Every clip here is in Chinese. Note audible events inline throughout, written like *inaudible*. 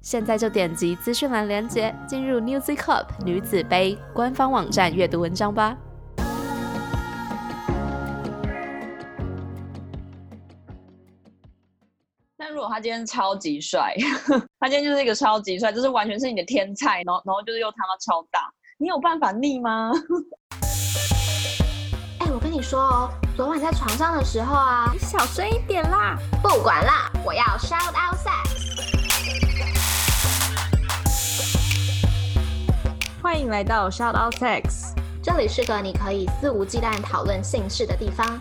现在就点击资讯栏链接，进入 Newzy Cup 女子杯官方网站阅读文章吧。但如果他今天超级帅，*laughs* 他今天就是一个超级帅，就是完全是你的天菜，然后然后就是又他妈超大，你有办法逆吗？哎、我跟你说哦，昨晚在床上的时候啊，你小声一点啦！不管啦，我要 shout out 欢迎来到 Shout Out Sex。这里是个你可以肆无忌惮讨论性事的地方。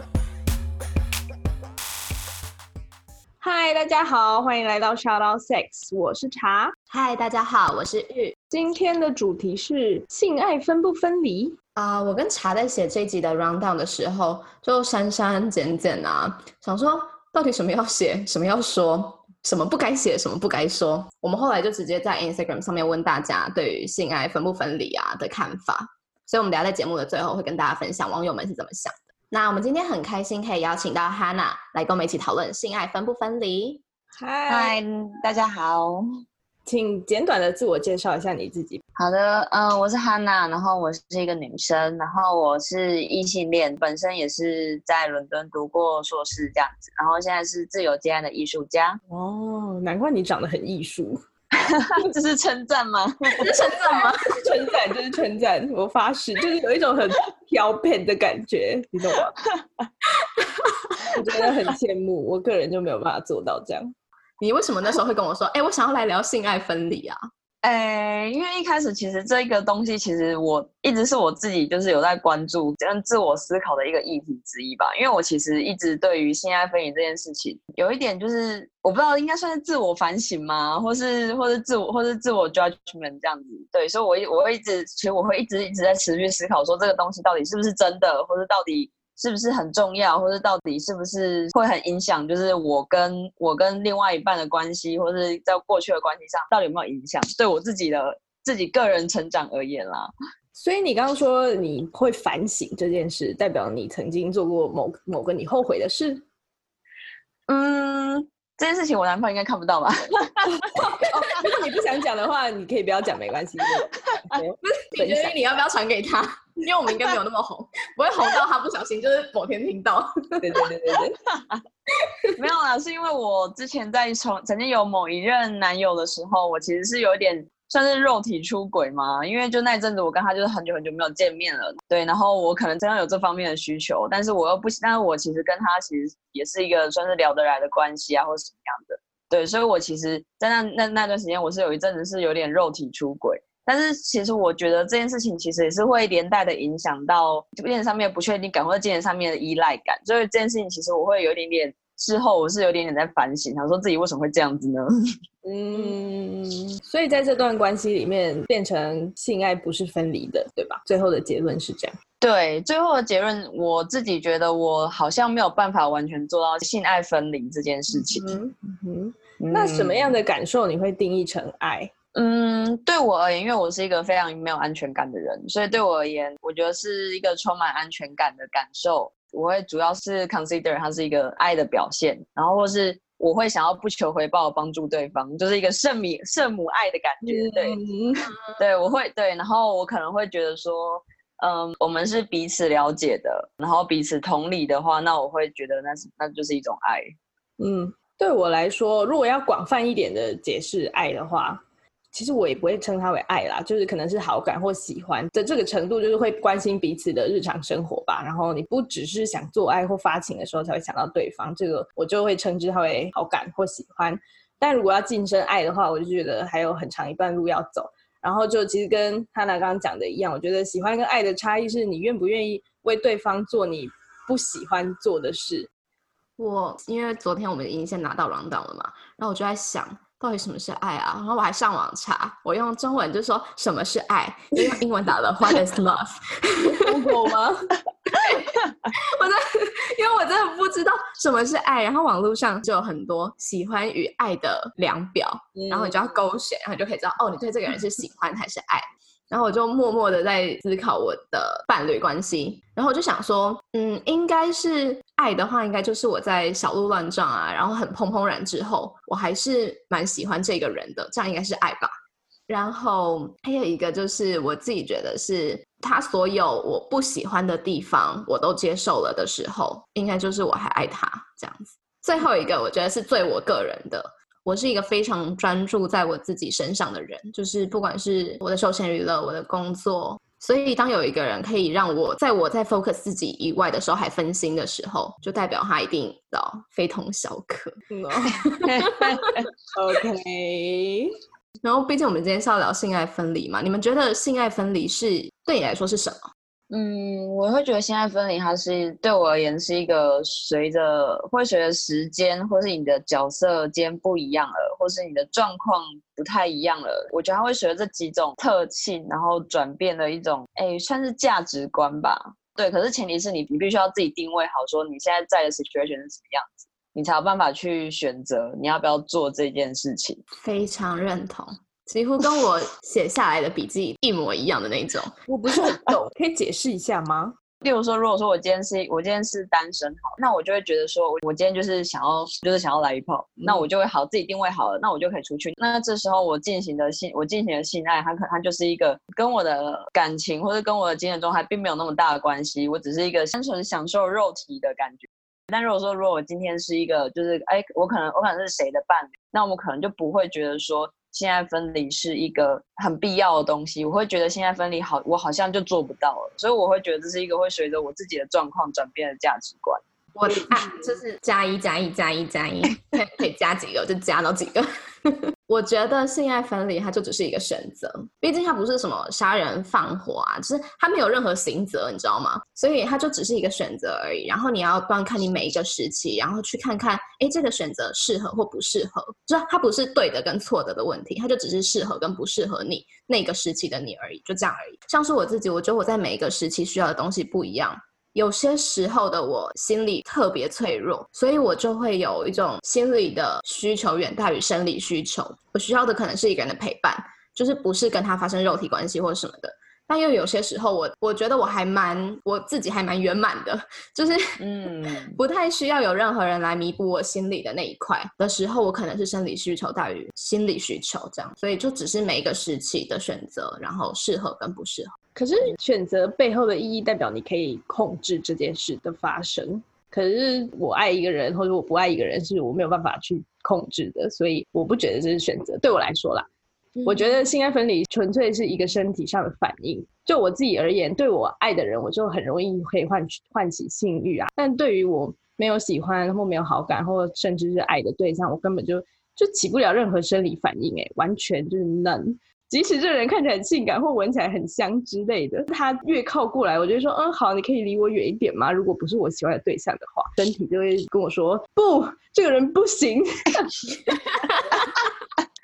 嗨，大家好，欢迎来到 Shout Out Sex，我是茶。嗨，大家好，我是玉。今天的主题是性爱分不分离？啊、我跟茶在写这一集的 round down 的时候，就删删减减啊，想说到底什么要写，什么要说，什么不该写，什么不该说。我们后来就直接在 Instagram 上面问大家对于性爱分不分离啊的看法，所以我们等下在节目的最后会跟大家分享网友们是怎么想的。那我们今天很开心可以邀请到 Hannah 来跟我们一起讨论性爱分不分离。嗨，嗨，大家好。请简短的自我介绍一下你自己。好的，嗯、我是 Hanna，然后我是一个女生，然后我是异性恋，本身也是在伦敦读过硕士这样子，然后现在是自由接案的艺术家，哦，难怪你长得很艺术。*laughs* 这是称赞吗？*laughs* 是称赞吗？*laughs* 称赞就是称赞，我发誓，就是有一种很飘配的感觉，你懂吗？我觉得很羡慕，我个人就没有办法做到这样。你为什么那时候会跟我说，哎、我想要来聊性爱分离啊？诶，因为一开始其实这个东西，其实我一直是我自己就是有在关注跟自我思考的一个议题之一吧。因为我其实一直对于性爱分离这件事情，有一点就是我不知道应该算是自我反省吗，或是或是自我或是自我 judgment 这样子。对，所以我一我会一直，其实我会一直一直在持续思考说这个东西到底是不是真的，或者到底。是不是很重要，或者到底是不是会很影响，就是我跟我跟另外一半的关系，或是在过去的关系上，到底有没有影响？对我自己的自己个人成长而言啦，所以你刚刚说你会反省这件事，代表你曾经做过某某个你后悔的事。嗯，这件事情我男朋友应该看不到吧？*laughs* 如果你不想讲的话，你可以不要讲，没关系。*laughs* 你觉得你要不要传给他？因为我们应该没有那么红，不会红到他不小心就是某天听到。对对对对对，*laughs* 没有啦，是因为我之前在从曾经有某一任男友的时候，我其实是有一点算是肉体出轨嘛，因为就那阵子我跟他就是很久很久没有见面了，对，然后我可能真的有这方面的需求，但是我又不，但是我其实跟他其实也是一个算是聊得来的关系啊，或者什么样的，对，所以我其实，在那那那段时间，我是有一阵子是有点肉体出轨。但是其实我觉得这件事情其实也是会连带的影响到精神上面的不确定感或者精神上面的依赖感，所以这件事情其实我会有一点点事后我是有点点在反省，想说自己为什么会这样子呢？*laughs* 嗯，所以在这段关系里面，变成性爱不是分离的，对吧？最后的结论是这样。对，最后的结论我自己觉得我好像没有办法完全做到性爱分离这件事情。嗯嗯，那什么样的感受你会定义成爱？嗯，对我而言，因为我是一个非常没有安全感的人，所以对我而言，我觉得是一个充满安全感的感受。我会主要是 consider 它是一个爱的表现，然后或是我会想要不求回报帮助对方，就是一个圣母圣母爱的感觉。对，嗯对，我会对，然后我可能会觉得说，嗯，我们是彼此了解的，然后彼此同理的话，那我会觉得那是那就是一种爱。嗯，对我来说，如果要广泛一点的解释爱的话，其实我也不会称它为爱啦，就是可能是好感或喜欢的这个程度，就是会关心彼此的日常生活吧。然后你不只是想做爱或发情的时候才会想到对方，这个我就会称之它为好感或喜欢。但如果要晋升爱的话，我就觉得还有很长一段路要走。然后就其实跟哈娜刚刚讲的一样，我觉得喜欢跟爱的差异是你愿不愿意为对方做你不喜欢做的事。我因为昨天我们已经先拿到朗岛了嘛，然后我就在想，到底什么是爱啊？然后我还上网查，我用中文就说什么是爱，就用英文打了 What is love？我吗？*laughs* 我真的，因为我真的不知道什么是爱，然后网络上就有很多喜欢与爱的量表，然后你就要勾选，然后你就可以知道哦，你对这个人是喜欢还是爱。然后我就默默的在思考我的伴侣关系，然后我就想说，嗯，应该是爱的话，应该就是我在小鹿乱撞啊，然后很怦怦然之后，我还是蛮喜欢这个人的，这样应该是爱吧。然后还有一个就是我自己觉得是他所有我不喜欢的地方我都接受了的时候，应该就是我还爱他这样子。最后一个我觉得是最我个人的。我是一个非常专注在我自己身上的人，就是不管是我的休闲娱乐、我的工作，所以当有一个人可以让我在我在 focus 自己以外的时候还分心的时候，就代表他一定到非同小可。OK。*laughs* 然后，毕竟我们今天是要聊性爱分离嘛，你们觉得性爱分离是对你来说是什么？嗯，我会觉得现在分离，它是对我而言是一个随着会随着时间，或是你的角色间不一样了，或是你的状况不太一样了，我觉得它会随着这几种特性，然后转变的一种，哎，算是价值观吧。对，可是前提是你你必须要自己定位好，说你现在在的 situation 是什么样子，你才有办法去选择你要不要做这件事情。非常认同。几乎跟我写下来的笔记一模一样的那种，我不是很懂，可以解释一下吗？*laughs* 例如说，如果说我今天是我今天是单身，好，那我就会觉得说，我我今天就是想要就是想要来一炮，那我就会好自己定位好了，那我就可以出去。那这时候我进行的性我进行的性爱，它可它就是一个跟我的感情或者跟我的精神状态并没有那么大的关系，我只是一个单纯享受肉体的感觉。但如果说如果我今天是一个就是哎，我可能我可能是谁的伴侣，那我们可能就不会觉得说。现在分离是一个很必要的东西，我会觉得现在分离好，我好像就做不到了，所以我会觉得这是一个会随着我自己的状况转变的价值观。我就是加一加一加一加一，*laughs* 可以加几个就加到几个。我觉得性爱分离，它就只是一个选择，毕竟它不是什么杀人放火啊，就是它没有任何刑责，你知道吗？所以它就只是一个选择而已。然后你要观看你每一个时期，然后去看看，哎，这个选择适合或不适合，就是它不是对的跟错的的问题，它就只是适合跟不适合你那个时期的你而已，就这样而已。像是我自己，我觉得我在每一个时期需要的东西不一样。有些时候的我心理特别脆弱，所以我就会有一种心理的需求远大于生理需求。我需要的可能是一个人的陪伴，就是不是跟他发生肉体关系或者什么的。但又有些时候，我我觉得我还蛮我自己还蛮圆满的，就是嗯，*laughs* 不太需要有任何人来弥补我心里的那一块的时候，我可能是生理需求大于心理需求这样。所以就只是每一个时期的选择，然后适合跟不适合。可是选择背后的意义，代表你可以控制这件事的发生。可是我爱一个人，或者我不爱一个人，是我没有办法去控制的，所以我不觉得这是选择。对我来说啦，我觉得性爱分离纯粹是一个身体上的反应。就我自己而言，对我爱的人，我就很容易可以唤唤起性欲啊。但对于我没有喜欢或没有好感，或甚至是爱的对象，我根本就就起不了任何生理反应，哎，完全就是能。即使这个人看起来很性感或闻起来很香之类的，他越靠过来，我就说，嗯，好，你可以离我远一点吗？如果不是我喜欢的对象的话，身体就会跟我说，不，这个人不行。*laughs*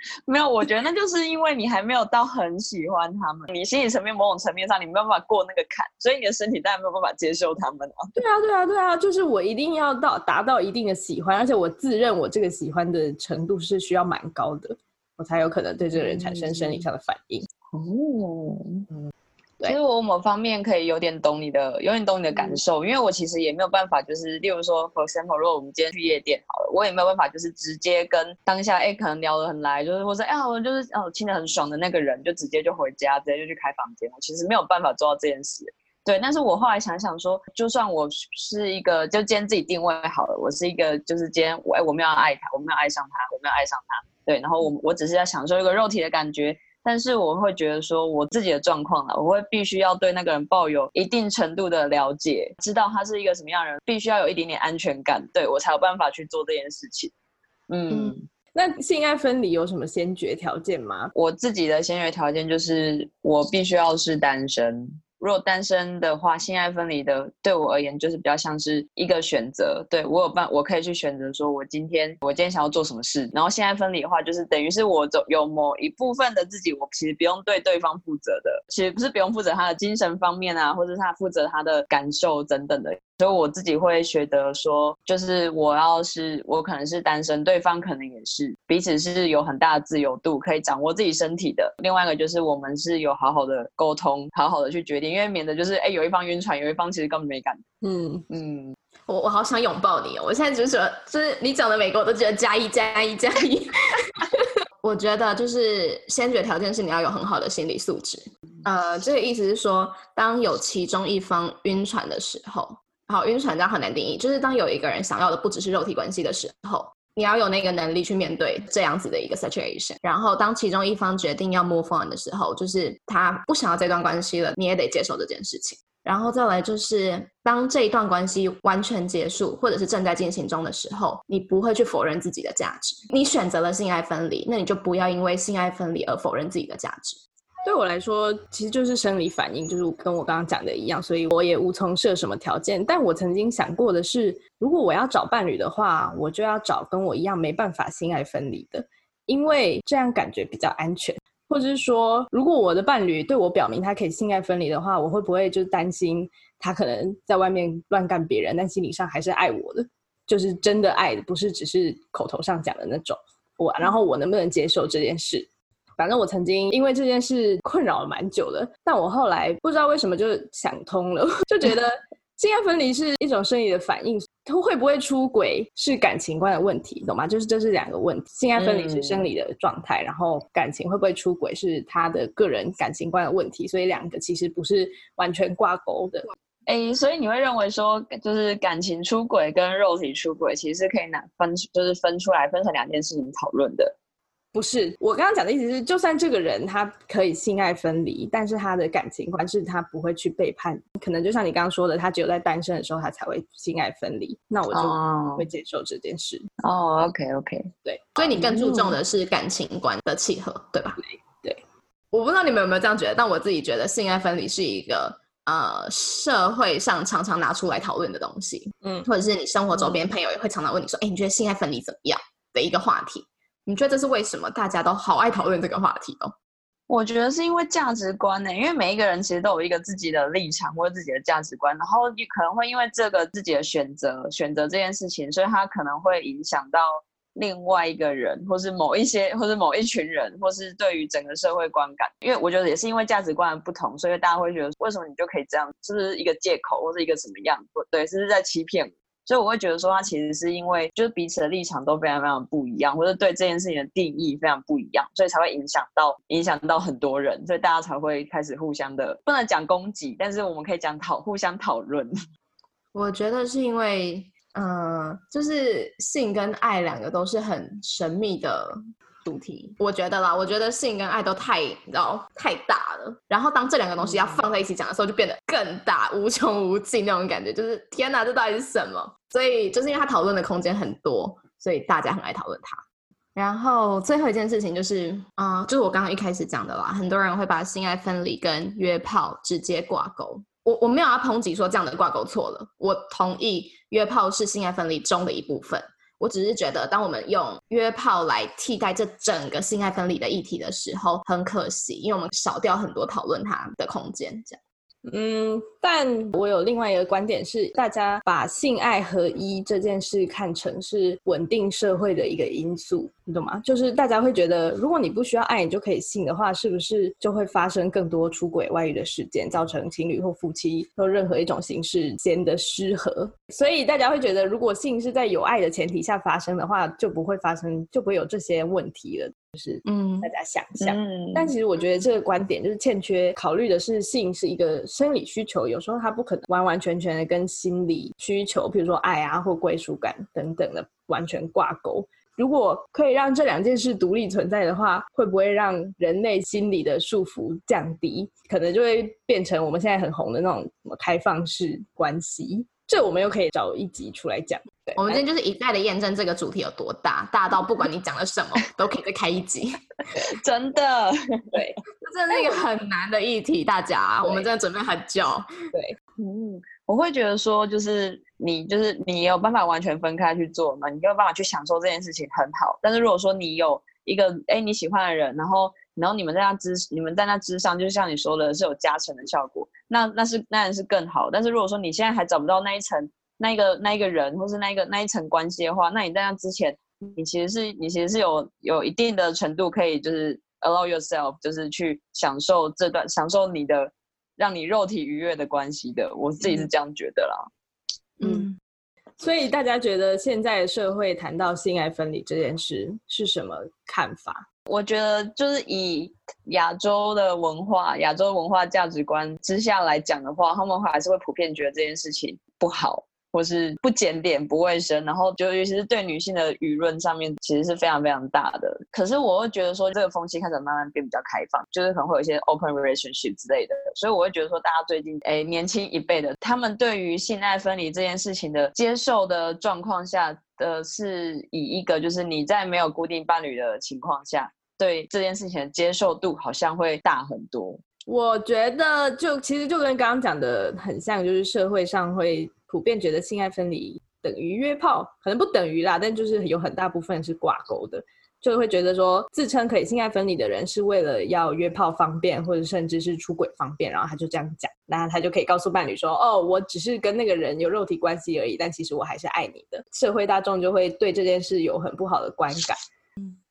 *laughs* 没有，我觉得那就是因为你还没有到很喜欢他们，你心理层面某种层面上你没有办法过那个坎，所以你的身体当然没有办法接受他们啊。对啊，对啊，对啊，就是我一定要到达到一定的喜欢，而且我自认我这个喜欢的程度是需要蛮高的。我才有可能对这个人产生生理上的反应哦。嗯，其实我某方面可以有点懂你的，有点懂你的感受，因为我其实也没有办法，就是例如说，for example，如果我们今天去夜店好了，我也没有办法，就是直接跟当下哎可能聊得很来，就是或者哎我就是哦亲得很爽的那个人，就直接就回家，直接就去开房间。我其实没有办法做到这件事。对，但是我后来想想说，就算我是一个，就今天自己定位好了，我是一个，就是今天我哎我们要爱他，我们要爱上他，我们要爱上他。对，然后我我只是在享受一个肉体的感觉，但是我会觉得说我自己的状况啊，我会必须要对那个人抱有一定程度的了解，知道他是一个什么样的人，必须要有一点点安全感，对我才有办法去做这件事情。嗯，那性爱分离有什么先决条件吗？我自己的先决条件就是我必须要是单身。如果单身的话，性爱分离的对我而言就是比较像是一个选择，对我有办，我可以去选择说我今天我今天想要做什么事。然后性爱分离的话，就是等于是我有有某一部分的自己，我其实不用对对方负责的，其实不是不用负责他的精神方面啊，或者是他负责他的感受等等的。所以我自己会觉得说，就是我要是我可能是单身，对方可能也是，彼此是有很大的自由度，可以掌握自己身体的。另外一个就是我们是有好好的沟通，好好的去决定，因为免得就是哎有一方晕船，有一方其实根本没感。嗯，嗯，*laughs* 我我好想拥抱你哦！我现在就是说，就是你讲的每个我都觉得加一加一加一。*laughs* 我觉得就是先决条件是你要有很好的心理素质。呃，这个意思是说，当有其中一方晕船的时候，好，晕船这样很难定义，就是当有一个人想要的不只是肉体关系的时候，你要有那个能力去面对这样子的一个 situation。然后，当其中一方决定要 move on 的时候，就是他不想要这段关系了，你也得接受这件事情。然后再来就是，当这一段关系完全结束，或者是正在进行中的时候，你不会去否认自己的价值。你选择了性爱分离，那你就不要因为性爱分离而否认自己的价值。对我来说，其实就是生理反应，就是跟我刚刚讲的一样，所以我也无从设什么条件。但我曾经想过的是，如果我要找伴侣的话，我就要找跟我一样没办法性爱分离的，因为这样感觉比较安全。或者是说，如果我的伴侣对我表明他可以性爱分离的话，我会不会就担心他可能在外面乱干别人，但心理上还是爱我的，就是真的爱的，不是只是口头上讲的那种。我然后我能不能接受这件事？反正我曾经因为这件事困扰了蛮久的，但我后来不知道为什么就想通了，*laughs* 就觉得性爱分离是一种生理的反应，他会不会出轨是感情观的问题，懂吗？就是这是两个问题，性爱分离是生理的状态，然后感情会不会出轨是他的个人感情观的问题，所以两个其实不是完全挂钩的。哎，所以你会认为说，就是感情出轨跟肉体出轨其实是可以拿分，就是分出来分成两件事情讨论的。不是，我刚刚讲的意思是，就算这个人他可以性爱分离，但是他的感情观是他不会去背叛，可能就像你刚刚说的，他只有在单身的时候他才会性爱分离，那我就哦会接受这件事。哦，OK OK，对，所以你更注重的是感情观的契合，对吧？对，我不知道你们有没有这样觉得，但我自己觉得性爱分离是一个呃社会上常常拿出来讨论的东西，嗯，或者是你生活周边朋友也会常常问你说，哎、你觉得性爱分离怎么样的一个话题？你觉得这是为什么大家都好爱讨论这个话题哦？我觉得是因为价值观呢、因为每一个人其实都有一个自己的立场或者自己的价值观，然后你可能会因为这个自己的选择，选择这件事情，所以他可能会影响到另外一个人，或是某一些，或是某一群人，或是对于整个社会观感。因为我觉得也是因为价值观的不同，所以大家会觉得为什么你就可以这样，是不是一个借口，或是一个什么样？不对，是不是在欺骗我？所以我会觉得说，他其实是因为就是彼此的立场都非常非常不一样，或者对这件事情的定义非常不一样，所以才会影响到影响到很多人，所以大家才会开始互相的不能讲攻击，但是我们可以讲讨互相讨论。*laughs* 我觉得是因为，嗯、就是性跟爱两个都是很神秘的主题。我觉得啦，我觉得性跟爱都太，你知道，太大了。然后当这两个东西要放在一起讲的时候，就变得更大，无穷无尽那种感觉，就是天哪，这到底是什么？所以就是因为他讨论的空间很多，所以大家很爱讨论它。然后最后一件事情就是，嗯、就是我刚刚一开始讲的啦，很多人会把性爱分离跟约炮直接挂钩。我我没有要抨击说这样的挂钩错了，我同意约炮是性爱分离中的一部分。我只是觉得，当我们用约炮来替代这整个性爱分离的议题的时候，很可惜，因为我们少掉很多讨论它的空间。这样，嗯，但我有另外一个观点是，大家把性爱合一这件事看成是稳定社会的一个因素，你懂吗？就是大家会觉得，如果你不需要爱，你就可以性的话，是不是就会发生更多出轨、外遇的事件，造成情侣或夫妻或任何一种形式间的失和？所以大家会觉得，如果性是在有爱的前提下发生的话，就不会发生，就不会有这些问题了。就是嗯大家想象。嗯但其实我觉得这个观点就是欠缺考虑的是，性是一个生理需求，有时候它不可能完完全全的跟心理需求，比如说爱啊或归属感等等的完全挂钩。如果可以让这两件事独立存在的话，会不会让人类心理的束缚降低？可能就会变成我们现在很红的那种什么开放式关系。这我们又可以找一集出来讲。对，我们今天就是一再的验证这个主题有多大，大到不管你讲了什么，*laughs* 都可以再开一集。真的，对，这是一个很难的议题，大家，我们真的准备很久。嗯，我会觉得说，就是你就是你有办法完全分开去做嘛，你没有办法去享受这件事情很好。但是如果说你有一个哎你喜欢的人，然后然后你们在那之你们在那之上，就像你说的是有加成的效果，那那是那然是更好。但是如果说你现在还找不到那一层那一个那一个人，或是那一个那一层关系的话，那你在那之前，你其实是你其实是有有一定的程度可以就是 allow yourself，就是去享受这段享受你的让你肉体愉悦的关系的。我自己是这样觉得啦。嗯，所以大家觉得现在社会谈到性爱分离这件事是什么看法？我觉得就是以亚洲的文化、亚洲文化价值观之下来讲的话，他们还是会普遍觉得这件事情不好，或是不检点、不卫生，然后就尤其是对女性的舆论上面，其实是非常非常大的。可是我会觉得说，这个风气开始慢慢变比较开放，就是可能会有一些 open relationship 之类的。所以我会觉得说，大家最近哎年轻一辈的，他们对于性爱分离这件事情的接受的状况下。的是以一个就是你在没有固定伴侣的情况下，对这件事情的接受度好像会大很多。我觉得就其实就跟刚刚讲的很像，就是社会上会普遍觉得性爱分离等于约炮，可能不等于啦，但就是有很大部分是挂钩的。就会觉得说，自称可以性爱分离的人是为了要约炮方便，或者甚至是出轨方便，然后他就这样讲，那他就可以告诉伴侣说，哦，我只是跟那个人有肉体关系而已，但其实我还是爱你的。社会大众就会对这件事有很不好的观感。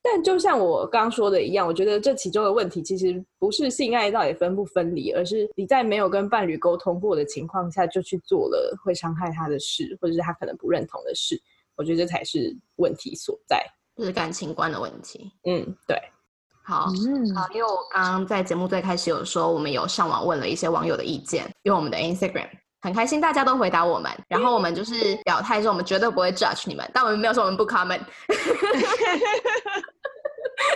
但就像我刚刚说的一样，我觉得这其中的问题其实不是性爱到底分不分离，而是你在没有跟伴侣沟通过的情况下就去做了会伤害他的事，或者是他可能不认同的事。我觉得这才是问题所在。就是感情观的问题。嗯，对。好，嗯，好，因为我刚刚在节目最开始有说，我们有上网问了一些网友的意见，用我们的 Instagram，很开心大家都回答我们。然后我们就是表态说，我们绝对不会 judge 你们，但我们没有说我们不 comment。*laughs*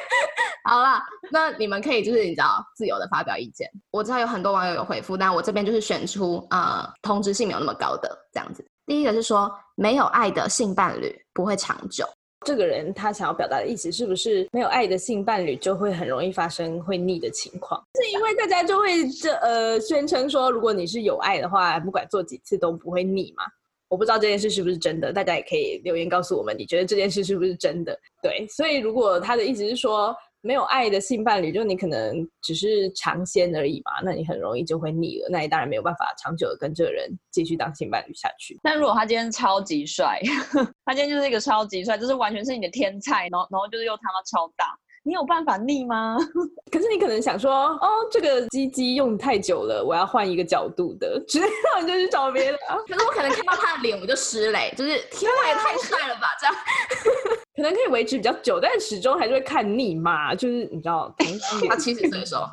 *laughs* 好了，那你们可以就是你知道自由的发表意见。我知道有很多网友有回复，但我这边就是选出呃通知性没有那么高的这样子。第一个是说，没有爱的性伴侣不会长久。这个人他想要表达的意思是不是没有爱的性伴侣就会很容易发生会腻的情况？是因为大家就会这呃宣称说，如果你是有爱的话，不管做几次都不会腻嘛？我不知道这件事是不是真的，大家也可以留言告诉我们，你觉得这件事是不是真的？对，所以如果他的意思是说。没有爱的性伴侣，就你可能只是尝鲜而已嘛，那你很容易就会腻了，那你当然没有办法长久的跟这个人继续当性伴侣下去。但如果他今天超级帅，*laughs* 他今天就是一个超级帅，就是完全是你的天菜，然后然后就是又他妈超大。你有办法腻吗？*laughs* 可是你可能想说，哦，这个鸡鸡用太久了，我要换一个角度的，*laughs* 直接你就去找别的。可是我可能看到他的脸我就失了，就是天哪，也太帅了吧，这样可能可以维持比较久，但始终还是会看腻嘛，就是你知道，*laughs* 他七十岁的时候。*laughs*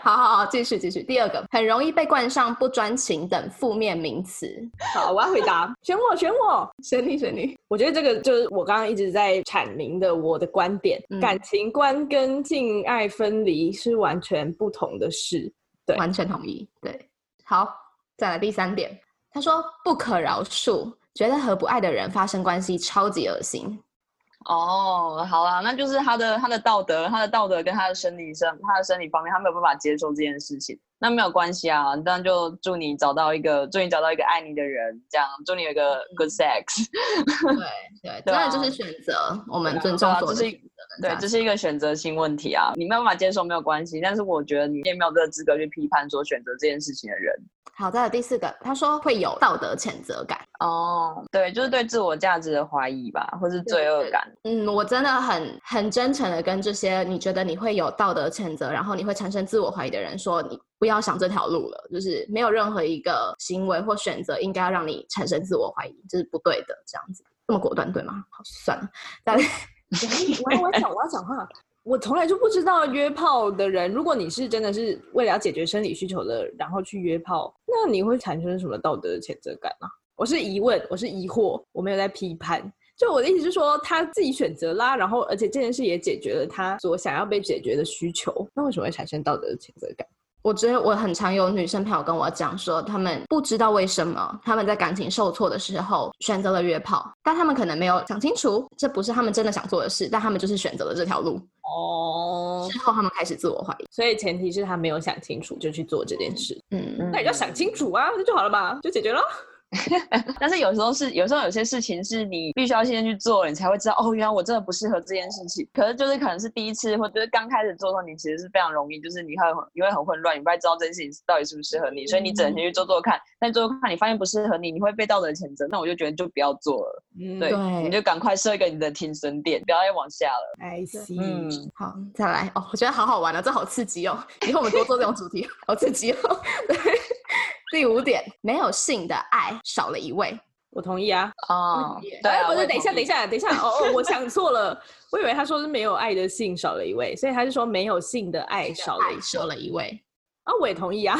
好好好，继续继续。第二个，很容易被冠上不专情等负面名词。好，我要回答，选我，选我，选你，选你。我觉得这个就是我刚刚一直在阐明的我的观点，感情观跟性爱分离是完全不同的事。对，完全同意。对，好，再来第三点，他说不可饶恕，觉得和不爱的人发生关系超级恶心。哦，好啦，那就是他的他的道德，他的道德跟他的生理上，他的生理方面，他没有办法接受这件事情。那没有关系啊，那就祝你找到一个，祝你找到一个爱你的人，这样祝你有一个 good sex。*laughs* 对对，真的就是选择，我们尊重所是对，这是一个选择性问题啊，你没有办法接受没有关系，但是我觉得你也没有这个资格去批判说选择这件事情的人。好再有，第四个，他说会有道德谴责感。哦，对，就是对自我价值的怀疑吧，或是罪恶感。嗯，我真的很很真诚的跟这些你觉得你会有道德谴责，然后你会产生自我怀疑的人说，你不要想这条路了，就是没有任何一个行为或选择应该要让你产生自我怀疑，这是不对的。这样子这么果断，对吗？好，算了，再来，*laughs* 我我要讲我要讲话。我从来就不知道约炮的人，如果你是真的是为了要解决生理需求的，然后去约炮，那你会产生什么道德的谴责感呢？我是疑问，我是疑惑，我没有在批判。就我的意思是说，他自己选择啦，然后而且这件事也解决了他所想要被解决的需求，那为什么会产生道德的谴责感？我觉得我很常有女生朋友跟我讲说，他们不知道为什么他们在感情受挫的时候选择了约炮，但他们可能没有想清楚，这不是他们真的想做的事，但他们就是选择了这条路。哦，之后他们开始自我怀疑。所以前提是他没有想清楚就去做这件事，嗯，那你就要想清楚啊，那就好了吧，就解决了。*laughs* 但是有时候是，有时候有些事情是你必须要先去做了，你才会知道哦，原来我真的不适合这件事情。可是就是可能是第一次，或者是刚开始做的时候，你其实是非常容易，就是你会很你会很混乱，你不太知道这件事情到底适不适合你，所以你只能先去做做看。但做做看，你发现不适合你，你会被道德谴责，那我就觉得就不要做了。嗯对，对你就赶快设一个你的停损点，不要再往下了。，I see。嗯，好，再来哦，我觉得好好玩哦，这好刺激哦！以后我们多做这种主题，*laughs* 好刺激哦。对，*laughs* 第五点，没有性的爱少了一位。我同意啊。哦哎不是，等一下，等一。下，等一下，哦哦，我想错了，我以为他说是没有爱的性少了一位，所以他是说没有性的爱少了少了一位，啊，我也同意啊。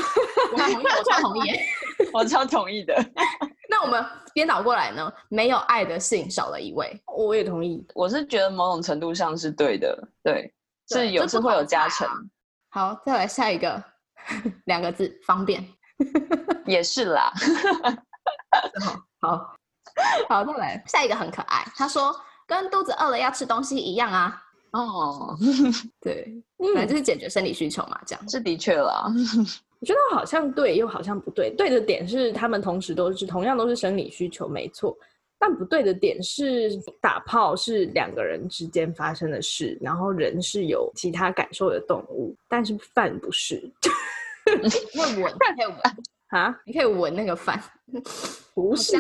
我同意，我超同意耶。*laughs* 我超同意的。*laughs* 那我们颠倒过来呢？没有爱的性少了一位，我也同意。我是觉得某种程度上是对的，对，对是有是会有加成，啊好，再来下一个，*laughs* 两个字，方便。*laughs* 也是啦。*laughs* 好，好，再来下一个很可爱。他说跟肚子饿了要吃东西一样啊。哦，*laughs* 对，反正就是解决生理需求嘛，这样。是的确啦。我觉得好像对，又好像不对。对的点是他们同时都是同样都是生理需求，没错。但不对的点是，打炮是两个人之间发生的事，然后人是有其他感受的动物，但是饭不是 *laughs* 闻，你可以闻，*laughs* 啊，你可以闻那个饭。不是，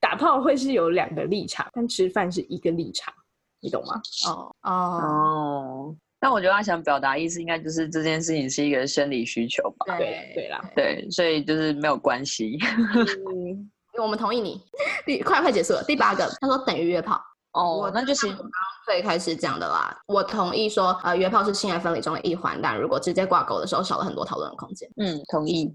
打炮会是有两个立场，但吃饭是一个立场，你懂吗？哦哦，哦，但我觉得他想表达意思应该就是这件事情是一个生理需求吧？对对啦，对，所以就是没有关系。*laughs* 嗯，我们同意你。第快快结束了，第八个，他说等于约炮。哦，那就其实最开始讲的啦，我同意说，呃，约炮是性爱分离中的一环，但如果直接挂钩的时候，少了很多讨论的空间。嗯同意。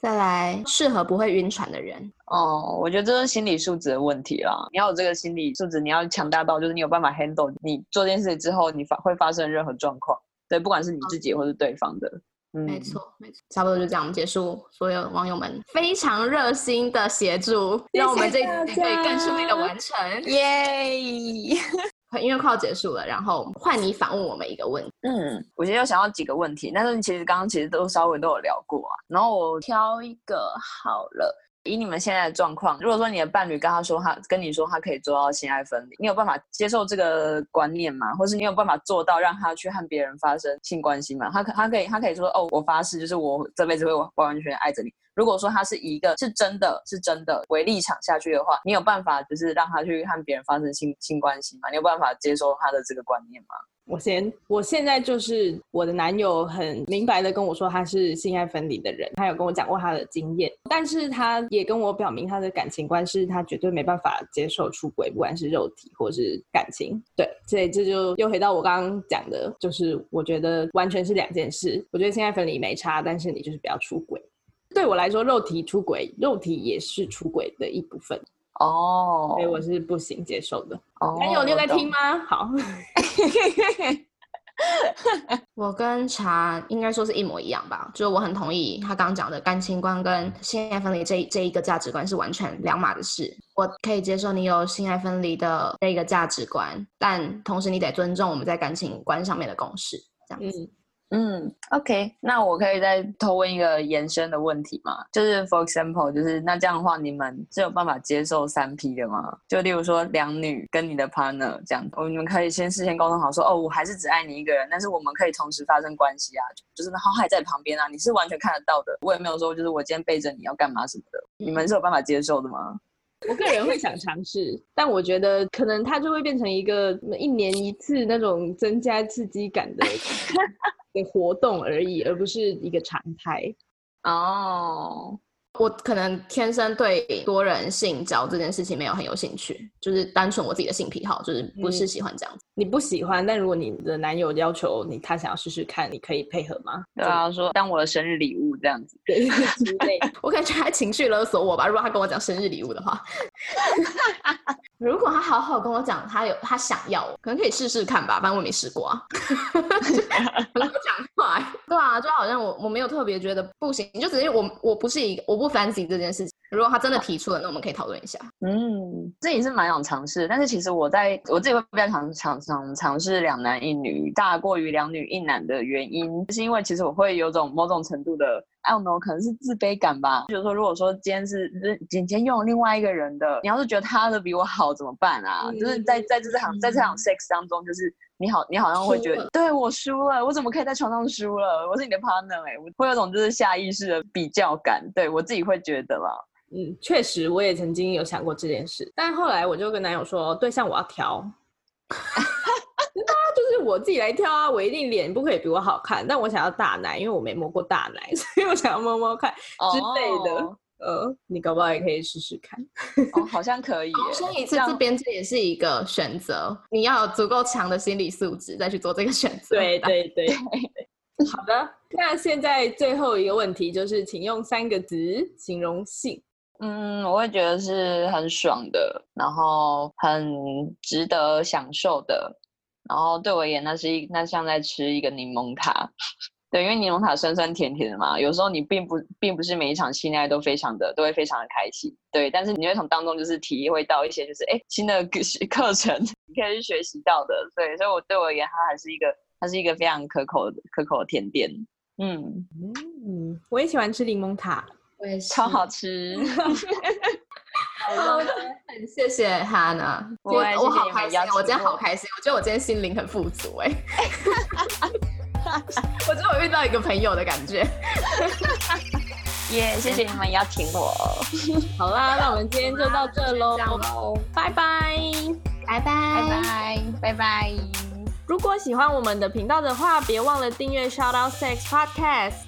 再来，适合不会晕船的人，哦，我觉得这是心理素质的问题啦。你要有这个心理素质，你要强大到就是你有办法 handle 你做这件事之后，你发会发生任何状况。对，不管是你自己或是对方的。嗯，没。错，没错，差不多就这样，我们结束。所有网友们非常热心的协助，让我们这一集可以更顺利的完成。耶！*laughs* 因为快要结束了，然后换你反问我们一个问题。嗯，我其实有想到几个问题，但是其实刚刚其实都稍微都有聊过啊。然后我挑一个好了。以你们现在的状况，如果说你的伴侣跟他说他跟你说他可以做到性爱分离，你有办法接受这个观念吗？或是你有办法做到让他去和别人发生性关系吗？他可他可以他可以说哦，我发誓，就是我这辈子会完完全全爱着你。如果说他是一个是真的是真的为立场下去的话，你有办法就是让他去和别人发生性性关系吗？你有办法接受他的这个观念吗？我先，我现在就是我的男友很明白的跟我说他是性爱分离的人，他有跟我讲过他的经验，但是他也跟我表明他的感情观是他绝对没办法接受出轨，不管是肉体或是感情。对，所以这就又回到我刚刚讲的，就是我觉得完全是两件事。我觉得性爱分离没差，但是你就是不要出轨。对我来说，肉体出轨，肉体也是出轨的一部分，哦所以我是不行接受的。哦男友，你有在听吗？好。*laughs* 我跟茶应该说是一模一样吧，就是我很同意他刚刚讲的感情观跟性爱分离这一这一个价值观是完全两码的事。我可以接受你有性爱分离的这一个价值观，但同时你得尊重我们在感情观上面的共识，这样子。嗯，嗯，OK，那我可以再偷问一个延伸的问题吗？就是 for example，就是那这样的话，你们是有办法接受三 P 的吗？就例如说两女跟你的 partner 这样，哦，你们可以先事先沟通好说，哦，我还是只爱你一个人，但是我们可以同时发生关系啊，就是好还在旁边啊，你是完全看得到的，我也没有说就是我今天背着你要干嘛什么的，你们是有办法接受的吗？我个人会想尝试，但我觉得可能它就会变成一个一年一次那种增加刺激感的的活动而已，而不是一个常态。哦，我可能天生对多人性交这件事情没有很有兴趣，就是单纯我自己的性癖好，就是不是喜欢这样子。你不喜欢，但如果你的男友要求你，他想要试试看，你可以配合吗？对啊，说当我的生日礼物这样子。对之类。*laughs* 我感觉他情绪勒索我吧，如果他跟我讲生日礼物的话。*laughs* 他好好跟我讲，他有他想要，可能可以试试看吧，反正我没试过啊。*laughs* 很好讲话，对啊，就好像我我没有特别觉得不行，就只是我我不是一个我不 fancy 这件事情。如果他真的提出了，那我们可以讨论一下。嗯，这也是蛮想尝试，但是其实我在我自己会比较常常常尝试两男一女大过于两女一男的原因，是因为其实我会有种某种程度的，I don't know，可能是自卑感吧。就是说，如果说今天是就是今天用另外一个人的，你要是觉得他的比我好怎么办啊？就是在在这场在这场 sex 当中，就是你好你好像会觉得，对我输了，我怎么可以在床上输了？我是你的 partner 哎、我会有种就是下意识的比较感，对我自己会觉得啦。嗯，确实，我也曾经有想过这件事，但后来我就跟男友说，对象我要挑，那 *laughs* 就是我自己来挑啊，我一定脸不可以比我好看，但我想要大奶，因为我没摸过大奶，*laughs* 所以我想要摸摸看之类的。哦呃，你搞不好也可以试试看。哦，好像可以耶。*laughs* 重申一次，这这边这也是一个选择，你要有足够强的心理素质再去做这个选择。对对对对，好的。那现在最后一个问题就是，请用三个字形容性。嗯，我会觉得是很爽的，然后很值得享受的，然后对我而言，那是一那像在吃一个柠檬塔。对，因为柠檬塔酸酸甜甜的嘛，有时候你并不并不是每一场性爱都非常的都会非常的开心，对，但是你会从当中就是体会到一些就是哎新的课程，你可以去学习到的，对，所以我对我而言，它还是一个它是一个非常可口的可口的甜点，嗯，嗯，我也喜欢吃柠檬塔。我也是超好吃。*laughs* 好的，很谢谢 Hannah，我我谢谢你们好开心我今天好开心，我觉得我今天心灵很富足哎，*laughs* 我觉得我遇到一个朋友的感觉。*laughs* 耶谢谢你们邀请我。好啦，那我们今天就到这喽，拜拜。拜拜拜拜，拜拜。如果喜欢我们的频道的话，别忘了订阅 Shout Out Sex Podcast。